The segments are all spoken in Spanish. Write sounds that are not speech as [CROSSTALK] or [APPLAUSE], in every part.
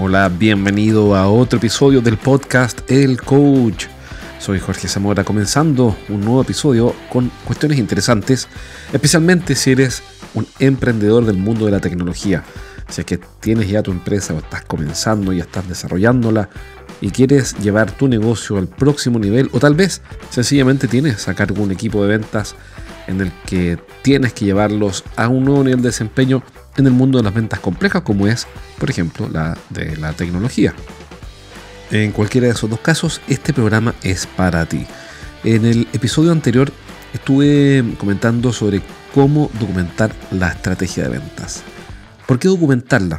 Hola, bienvenido a otro episodio del podcast El Coach. Soy Jorge Zamora comenzando un nuevo episodio con cuestiones interesantes, especialmente si eres un emprendedor del mundo de la tecnología. Si es que tienes ya tu empresa o estás comenzando y estás desarrollándola y quieres llevar tu negocio al próximo nivel o tal vez sencillamente tienes a cargo un equipo de ventas en el que tienes que llevarlos a un nuevo nivel de desempeño en el mundo de las ventas complejas como es, por ejemplo, la de la tecnología. En cualquiera de esos dos casos, este programa es para ti. En el episodio anterior estuve comentando sobre cómo documentar la estrategia de ventas. ¿Por qué documentarla?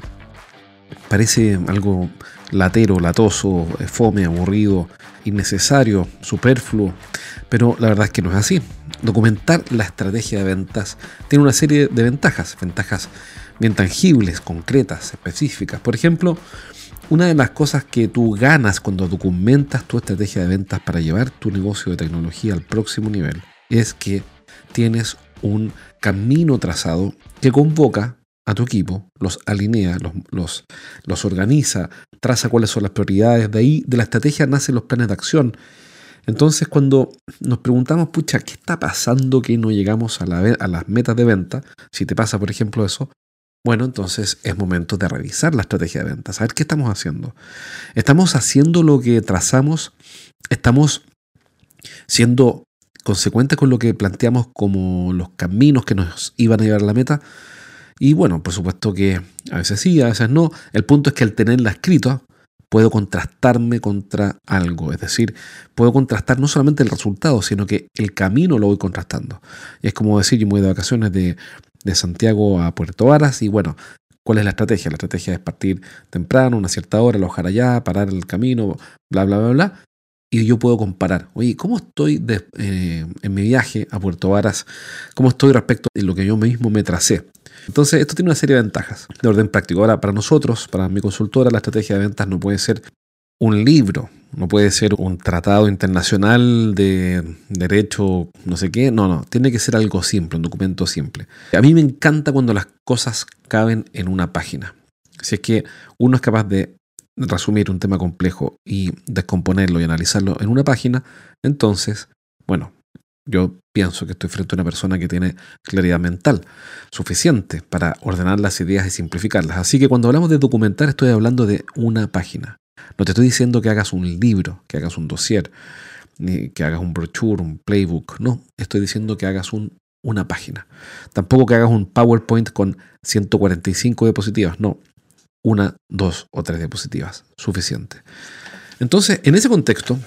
Parece algo latero, latoso, fome, aburrido, innecesario, superfluo, pero la verdad es que no es así. Documentar la estrategia de ventas tiene una serie de ventajas, ventajas bien tangibles, concretas, específicas. Por ejemplo, una de las cosas que tú ganas cuando documentas tu estrategia de ventas para llevar tu negocio de tecnología al próximo nivel es que tienes un camino trazado que convoca a tu equipo, los alinea, los, los, los organiza, traza cuáles son las prioridades. De ahí, de la estrategia, nacen los planes de acción. Entonces, cuando nos preguntamos, pucha, ¿qué está pasando que no llegamos a, la, a las metas de venta? Si te pasa, por ejemplo, eso, bueno, entonces es momento de revisar la estrategia de ventas, a ver qué estamos haciendo. ¿Estamos haciendo lo que trazamos? ¿Estamos siendo consecuentes con lo que planteamos como los caminos que nos iban a llevar a la meta? Y bueno, por supuesto que a veces sí, a veces no. El punto es que al tenerla escrita, puedo contrastarme contra algo. Es decir, puedo contrastar no solamente el resultado, sino que el camino lo voy contrastando. Y es como decir, yo me voy de vacaciones de, de Santiago a Puerto Varas y bueno, ¿cuál es la estrategia? La estrategia es partir temprano, una cierta hora, alojar allá, parar el camino, bla, bla, bla, bla. Y yo puedo comparar, oye, ¿cómo estoy eh, en mi viaje a Puerto Varas? ¿Cómo estoy respecto a lo que yo mismo me tracé? Entonces, esto tiene una serie de ventajas de orden práctico. Ahora, para nosotros, para mi consultora, la estrategia de ventas no puede ser un libro, no puede ser un tratado internacional de derecho, no sé qué. No, no, tiene que ser algo simple, un documento simple. A mí me encanta cuando las cosas caben en una página. Si es que uno es capaz de resumir un tema complejo y descomponerlo y analizarlo en una página, entonces, bueno, yo pienso que estoy frente a una persona que tiene claridad mental suficiente para ordenar las ideas y simplificarlas. Así que cuando hablamos de documentar estoy hablando de una página. No te estoy diciendo que hagas un libro, que hagas un dossier, ni que hagas un brochure, un playbook. No, estoy diciendo que hagas un, una página. Tampoco que hagas un PowerPoint con 145 diapositivas. No, una, dos o tres diapositivas. Suficiente. Entonces, en ese contexto,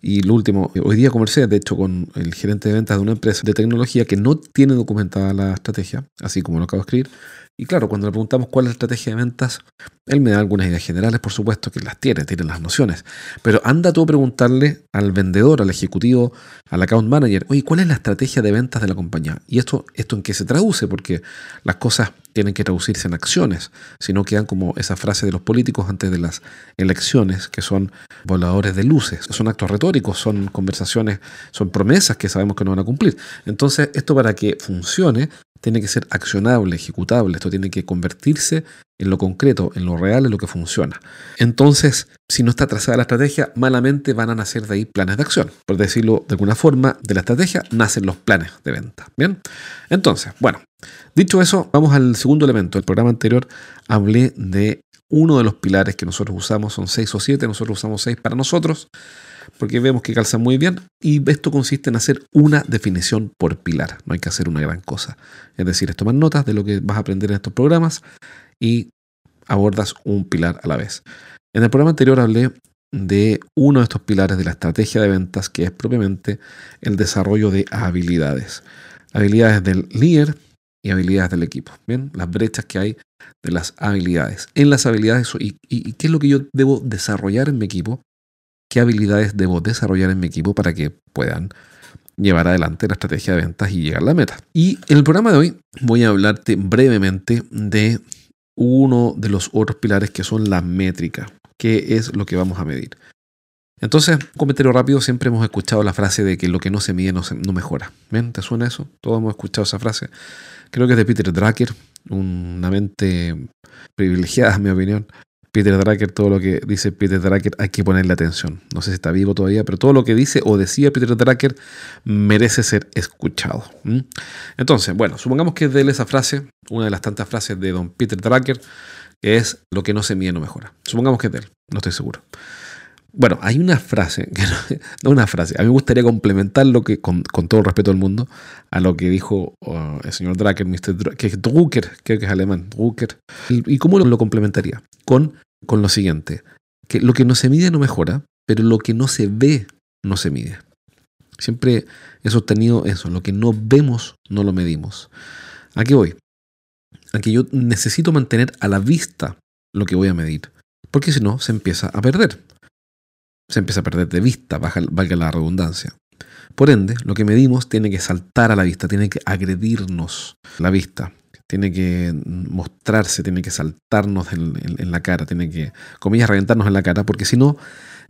y lo último, hoy día conversé de hecho con el gerente de ventas de una empresa de tecnología que no tiene documentada la estrategia, así como lo acabo de escribir, y claro, cuando le preguntamos cuál es la estrategia de ventas, él me da algunas ideas generales, por supuesto que las tiene, tiene las nociones. Pero anda tú a preguntarle al vendedor, al ejecutivo, al account manager, oye, ¿cuál es la estrategia de ventas de la compañía? ¿Y esto, esto en qué se traduce? Porque las cosas tienen que traducirse en acciones, si no quedan como esa frase de los políticos antes de las elecciones, que son voladores de luces. Son actos retóricos, son conversaciones, son promesas que sabemos que no van a cumplir. Entonces, esto para que funcione tiene que ser accionable, ejecutable, esto tiene que convertirse en lo concreto, en lo real, en lo que funciona. Entonces, si no está trazada la estrategia, malamente van a nacer de ahí planes de acción. Por decirlo de alguna forma, de la estrategia nacen los planes de venta. Bien, entonces, bueno, dicho eso, vamos al segundo elemento. El programa anterior hablé de uno de los pilares que nosotros usamos, son seis o siete, nosotros usamos seis para nosotros porque vemos que calzan muy bien y esto consiste en hacer una definición por pilar, no hay que hacer una gran cosa. Es decir, es tomar notas de lo que vas a aprender en estos programas y abordas un pilar a la vez. En el programa anterior hablé de uno de estos pilares de la estrategia de ventas, que es propiamente el desarrollo de habilidades. Habilidades del líder y habilidades del equipo. Bien, las brechas que hay de las habilidades. En las habilidades, y, qué es lo que yo debo desarrollar en mi equipo qué habilidades debo desarrollar en mi equipo para que puedan llevar adelante la estrategia de ventas y llegar a la meta. Y en el programa de hoy voy a hablarte brevemente de uno de los otros pilares que son la métrica, que es lo que vamos a medir. Entonces, un comentario rápido, siempre hemos escuchado la frase de que lo que no se mide no, no mejora. ¿Ven? ¿Te suena eso? Todos hemos escuchado esa frase. Creo que es de Peter Drucker, una mente privilegiada, en mi opinión. Peter Drucker, todo lo que dice Peter Drucker hay que ponerle atención. No sé si está vivo todavía, pero todo lo que dice o decía Peter Drucker merece ser escuchado. Entonces, bueno, supongamos que es de él esa frase, una de las tantas frases de don Peter Drucker, que es lo que no se mide no mejora. Supongamos que es de él, no estoy seguro. Bueno, hay una frase, que [LAUGHS] no, una frase, a mí me gustaría complementarlo que, con, todo el respeto del mundo a lo que dijo uh, el señor Drucker, Mr. que es Drucker, creo que es alemán, Drucker. ¿Y, cómo lo, complementaría? Con, con lo siguiente, que lo que no se mide no mejora, pero lo que no se ve no se mide. Siempre he sostenido eso, lo que no vemos no lo medimos. ¿A qué voy? A que yo necesito mantener a la vista lo que voy a medir, porque si no se empieza a perder se empieza a perder de vista, valga la redundancia. Por ende, lo que medimos tiene que saltar a la vista, tiene que agredirnos la vista, tiene que mostrarse, tiene que saltarnos en, la cara, tiene que, comillas, reventarnos en la cara, porque si no,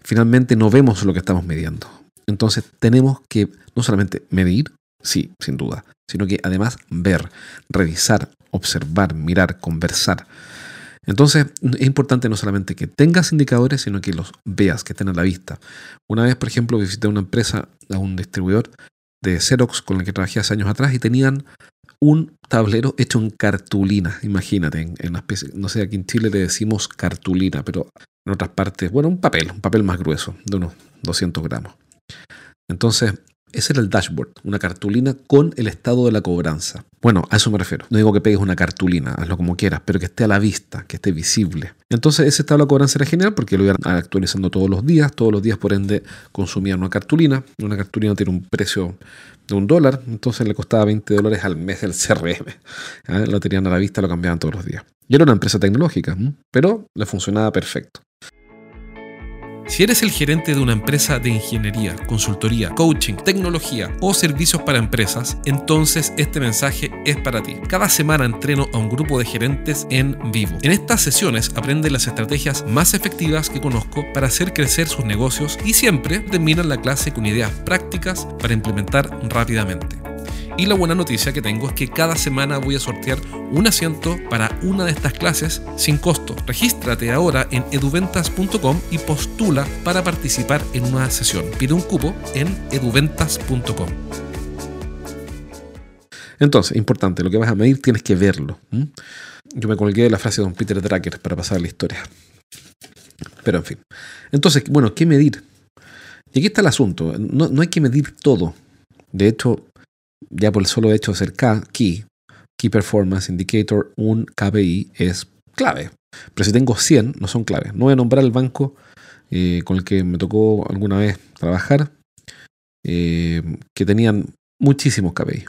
finalmente no vemos lo que estamos midiendo. Entonces tenemos que no solamente medir, sí, sin duda, sino que además ver, revisar, observar, mirar, conversar. Entonces, es importante no solamente que tengas indicadores, sino que los veas, que estén a la vista. Una vez, por ejemplo, visité una empresa, a un distribuidor de Xerox con el que trabajé hace años atrás y tenían un tablero hecho en cartulina, imagínate, en, una especie, no sé, aquí en Chile le decimos cartulina, pero en otras partes, bueno, un papel, un papel más grueso, de unos 200 gramos. Entonces, ese era el dashboard, una cartulina con el estado de la cobranza. Bueno, a eso me refiero. No digo que pegues una cartulina, hazlo como quieras, pero que esté a la vista, que esté visible. Entonces ese estado de la cobranza era genial porque lo iban actualizando todos los días. Todos los días, por ende, consumían una cartulina. Una cartulina tiene un precio de un dólar, entonces le costaba 20 dólares al mes el CRM. ¿Ah? Lo tenían a la vista, lo cambiaban todos los días. Y era una empresa tecnológica, pero le funcionaba perfecto. Si eres el gerente de una empresa de ingeniería, consultoría, coaching, tecnología o servicios para empresas, entonces este mensaje es para ti. Cada semana entreno a un grupo de gerentes en vivo. En estas sesiones aprende las estrategias más efectivas que conozco para hacer crecer sus negocios y siempre terminan la clase con ideas prácticas para implementar rápidamente. Y la buena noticia que tengo es que cada semana voy a sortear un asiento para una de estas clases sin costo. Regístrate ahora en eduventas.com y postula para participar en una sesión. Pide un cupo en eduventas.com. Entonces, importante, lo que vas a medir tienes que verlo. Yo me colgué la frase de don Peter Drucker para pasar la historia. Pero en fin. Entonces, bueno, ¿qué medir? Y aquí está el asunto. No, no hay que medir todo. De hecho, ya por el solo hecho de ser Key, Key Performance Indicator, un KPI es clave. Pero si tengo 100, no son claves. No voy a nombrar el banco eh, con el que me tocó alguna vez trabajar, eh, que tenían muchísimos KPI.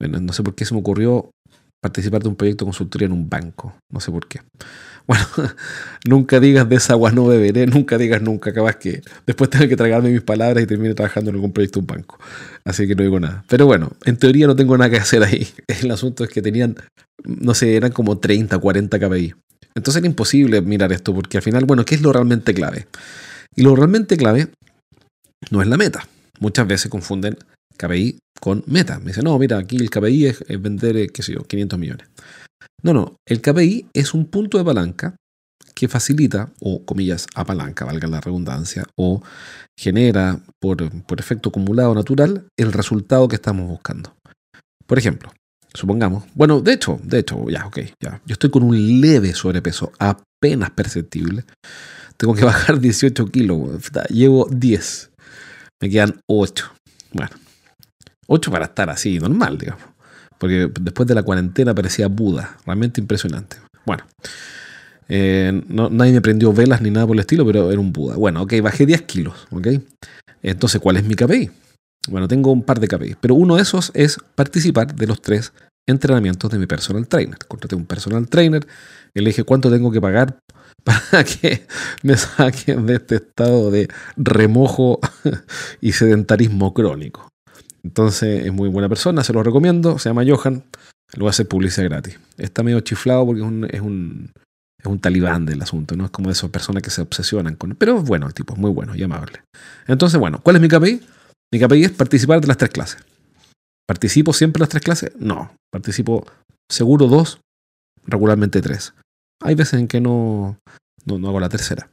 Bueno, no sé por qué se me ocurrió participar de un proyecto de consultoría en un banco. No sé por qué. [LAUGHS] Bueno, nunca digas de esa agua no beberé, nunca digas nunca, acabas que después tengo que tragarme mis palabras y termine trabajando en algún proyecto de un banco. Así que no digo nada. Pero bueno, en teoría no tengo nada que hacer ahí. [LAUGHS] El asunto es que tenían, no sé, eran como 30, 40 KPI. Entonces era imposible mirar esto porque al final, bueno, ¿qué es lo realmente clave? Y lo realmente clave no es la meta. Muchas veces confunden KPI con meta. Me dicen, no, mira, aquí el KPI es, vender, eh, qué sé yo, 500 millones. No, no, el KPI es un punto de palanca que facilita, o comillas, apalanca, valga la redundancia, o genera por, por efecto acumulado natural el resultado que estamos buscando. Por ejemplo, supongamos, bueno, de hecho, de hecho, ya, ok, ya, yo estoy con un leve sobrepeso, apenas perceptible. Tengo que [LAUGHS] bajar 18 kilos, llevo 10, me quedan 8. Bueno, 8 para estar así, normal, digamos. Porque después de la cuarentena parecía Buda, realmente impresionante. Bueno, eh, nadie me prendió velas ni nada por el estilo, pero era un Buda. Bueno, ok, bajé 10 kilos, ok. Entonces, ¿cuál es mi KPI? Bueno, tengo un par de KPI, pero uno de esos es participar de los tres entrenamientos de mi personal trainer. Contraté un personal trainer y le dije cuánto tengo que pagar para [LAUGHS] que me saquen de este estado de remojo [LAUGHS] y sedentarismo crónico. Entonces es muy buena persona, se lo recomiendo, se llama Johan, lo hacer publicidad gratis. Está medio chiflado porque es un, es un talibán del asunto, ¿no? Es como de esas personas que se obsesionan con... Pero es bueno, el tipo es muy bueno y amable. Entonces, bueno, ¿cuál es mi KPI? Mi KPI es participar de las tres clases. ¿Participo siempre en las tres clases? No. Participo seguro dos, regularmente tres. Hay veces en que no, no, no hago la tercera.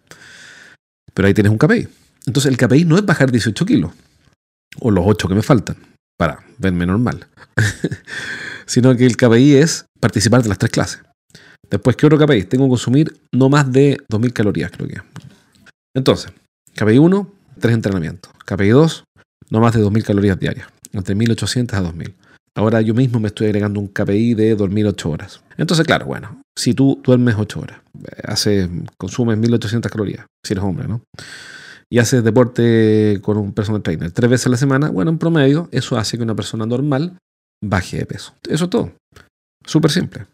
Pero ahí tienes un KPI. Entonces el KPI no es bajar 18 kilos o los 8 que me faltan para verme normal, [LAUGHS] sino que el KPI es participar de las tres clases. Después, ¿qué otro KPI? Tengo que consumir no más de 2.000 calorías, creo que. Entonces, KPI 1, tres entrenamientos. KPI 2, no más de 2.000 calorías diarias, entre 1.800 a 2.000. Ahora yo mismo me estoy agregando un KPI de dormir 8 horas. Entonces, claro, bueno, si tú duermes 8 horas, hace, consumes 1.800 calorías, si eres hombre, ¿no? Y haces deporte con un personal trainer tres veces a la semana, bueno, en promedio, eso hace que una persona normal baje de peso. Eso es todo. Súper simple.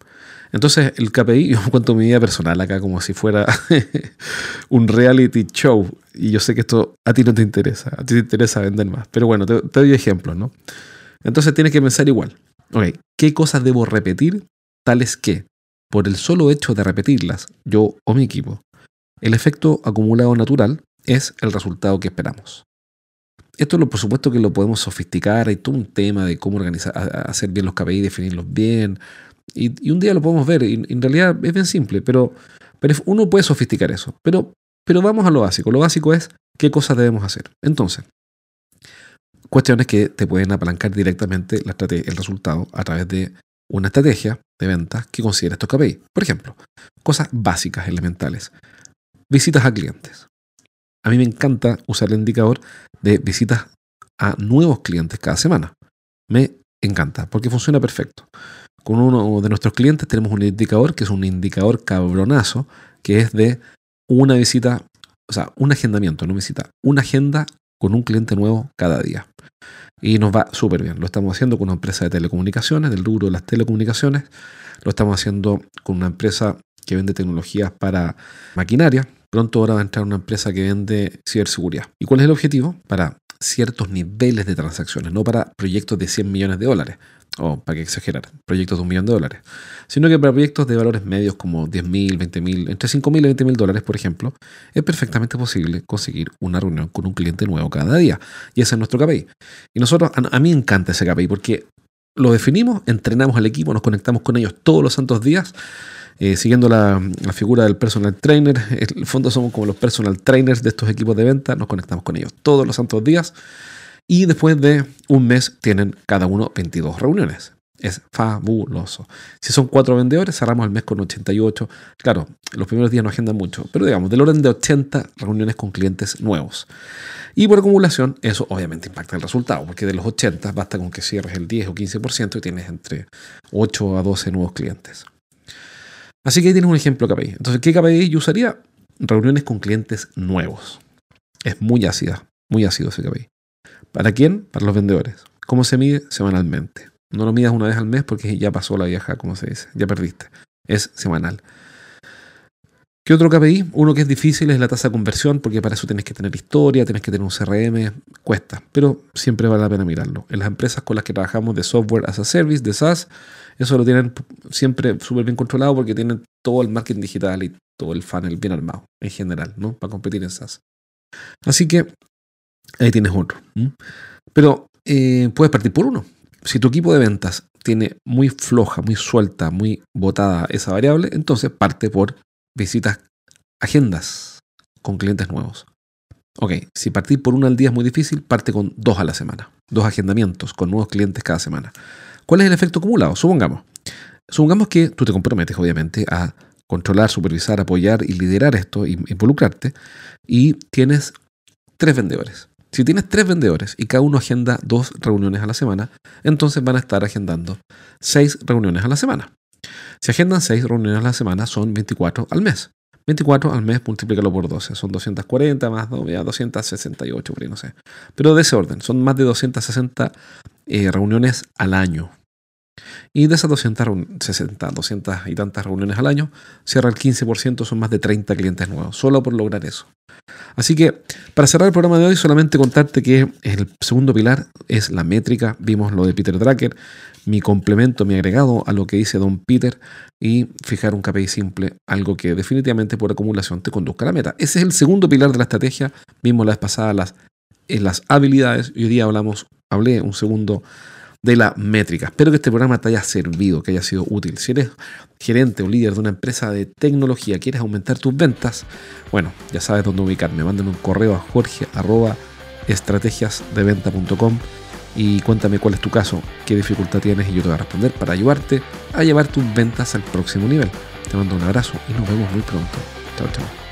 Entonces, el KPI, [LAUGHS] yo cuento mi vida personal acá como si fuera [LAUGHS] un reality show. Y yo sé que esto a ti no te interesa. A ti te interesa vender más. Pero bueno, te, te doy ejemplos, ¿no? Entonces tienes que pensar igual. Ok, ¿qué cosas debo repetir? Tales que, por el solo hecho de repetirlas, yo o mi equipo, el efecto acumulado natural es el resultado que esperamos. Esto, por supuesto, que lo podemos sofisticar. Hay todo un tema de cómo organizar, hacer bien los KPI, definirlos bien. Y, un día lo podemos ver. Y, en realidad es bien simple, pero, pero uno puede sofisticar eso. Pero, pero vamos a lo básico. Lo básico es qué cosas debemos hacer. Entonces, cuestiones que te pueden apalancar directamente el resultado a través de una estrategia de ventas que considera estos KPI. Por ejemplo, cosas básicas, elementales. Visitas a clientes. A mí me encanta usar el indicador de visitas a nuevos clientes cada semana. Me encanta porque funciona perfecto. Con uno de nuestros clientes tenemos un indicador que es un indicador cabronazo, que es de una visita, o sea, un agendamiento, no visita, una agenda con un cliente nuevo cada día. Y nos va súper bien. Lo estamos haciendo con una empresa de telecomunicaciones, del rubro de las telecomunicaciones. Lo estamos haciendo con una empresa que vende tecnologías para maquinaria, Pronto ahora va a entrar una empresa que vende ciberseguridad. ¿Y cuál es el objetivo? Para ciertos niveles de transacciones, no para proyectos de 100 millones de dólares, o para que exagerar, proyectos de un millón de dólares, sino que para proyectos de valores medios como 10 mí, 20 mil, entre 5 mil y 20 mil dólares, por ejemplo, es perfectamente posible conseguir una reunión con un cliente nuevo cada día. Y ese es nuestro KPI. Y nosotros, a, mí me encanta ese KPI porque lo definimos, entrenamos al equipo, nos conectamos con ellos todos los santos días eh, siguiendo la, figura del personal trainer, en el fondo somos como los personal trainers de estos equipos de venta, nos conectamos con ellos todos los santos días y después de un mes tienen cada uno 22 reuniones. Es fabuloso. Si son cuatro vendedores, cerramos el mes con 88. Claro, los primeros días no agendan mucho, pero digamos, del orden de 80 reuniones con clientes nuevos. Y por acumulación, eso obviamente impacta el resultado, porque de los 80 basta con que cierres el 10 o 15% y tienes entre 8 a 12 nuevos clientes. Así que ahí tienes un ejemplo KPI. Entonces, ¿qué KPI yo usaría? Reuniones con clientes nuevos. Es muy ácida, muy ácido ese KPI. ¿Para quién? Para los vendedores. ¿Cómo se mide? Semanalmente. No lo midas una vez al mes porque ya pasó la vieja, como se dice. Ya perdiste. Es semanal. ¿Qué otro KPI? Uno que es difícil es la tasa de conversión, porque para eso tienes que tener historia, tienes que tener un CRM, cuesta, pero siempre vale la pena mirarlo. En las empresas con las que trabajamos de software as a service, de SaaS, eso lo tienen siempre súper bien controlado porque tienen todo el marketing digital y todo el funnel bien armado en general, ¿no? Para competir en SaaS. Así que ahí tienes otro. Pero eh, puedes partir por uno. Si tu equipo de ventas tiene muy floja, muy suelta, muy botada esa variable, entonces parte por visitas, agendas con clientes nuevos. Ok, si partir por una al día es muy difícil, parte con dos a la semana. Dos agendamientos con nuevos clientes cada semana. ¿Cuál es el efecto acumulado? Supongamos. Supongamos que tú te comprometes, obviamente, a controlar, supervisar, apoyar y liderar esto, involucrarte, y tienes tres vendedores. Si tienes tres vendedores y cada uno agenda dos reuniones a la semana, entonces van a estar agendando seis reuniones a la semana. Si agendan seis reuniones a la semana, son 24 al mes. 24 al mes, multiplícalo por 12. Son 240 más 268, por ahí no sé. Pero de ese orden, son más de 260 eh, reuniones al año. Y de esas 260, 200 y tantas reuniones al año, cierra el 15%, son más de 30 clientes nuevos, solo por lograr eso. Así que, para cerrar el programa de hoy, solamente contarte que el segundo pilar es la métrica. Vimos lo de Peter Drucker, mi complemento, mi agregado a lo que dice Don Peter y fijar un KPI simple, algo que definitivamente por acumulación te conduzca a la meta. Ese es el segundo pilar de la estrategia. Vimos la vez pasada las, en las habilidades y hoy día hablamos, hablé un segundo de la métrica. Espero que este programa te haya servido, que haya sido útil. Si eres gerente o líder de una empresa de tecnología, quieres aumentar tus ventas, bueno, ya sabes dónde ubicarme. Mándenme un correo a jorge estrategiasdeventa.com y cuéntame cuál es tu caso, qué dificultad tienes y yo te voy a responder para ayudarte a llevar tus ventas al próximo nivel. Te mando un abrazo y nos vemos muy pronto. Chao, chao.